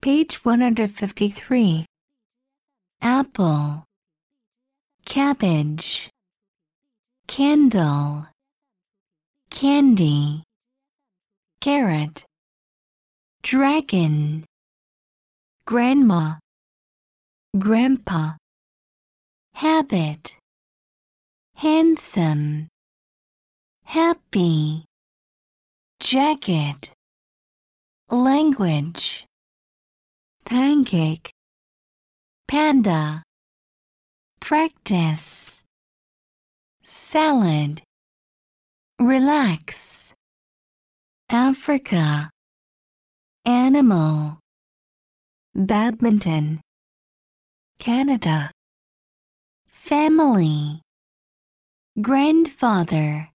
Page 153. Apple. Cabbage. Candle. Candy. Carrot. Dragon. Grandma. Grandpa. Habit. Handsome. Happy. Jacket. Language. Pancake. Panda. Practice. Salad. Relax. Africa. Animal. Badminton. Canada. Family. Grandfather.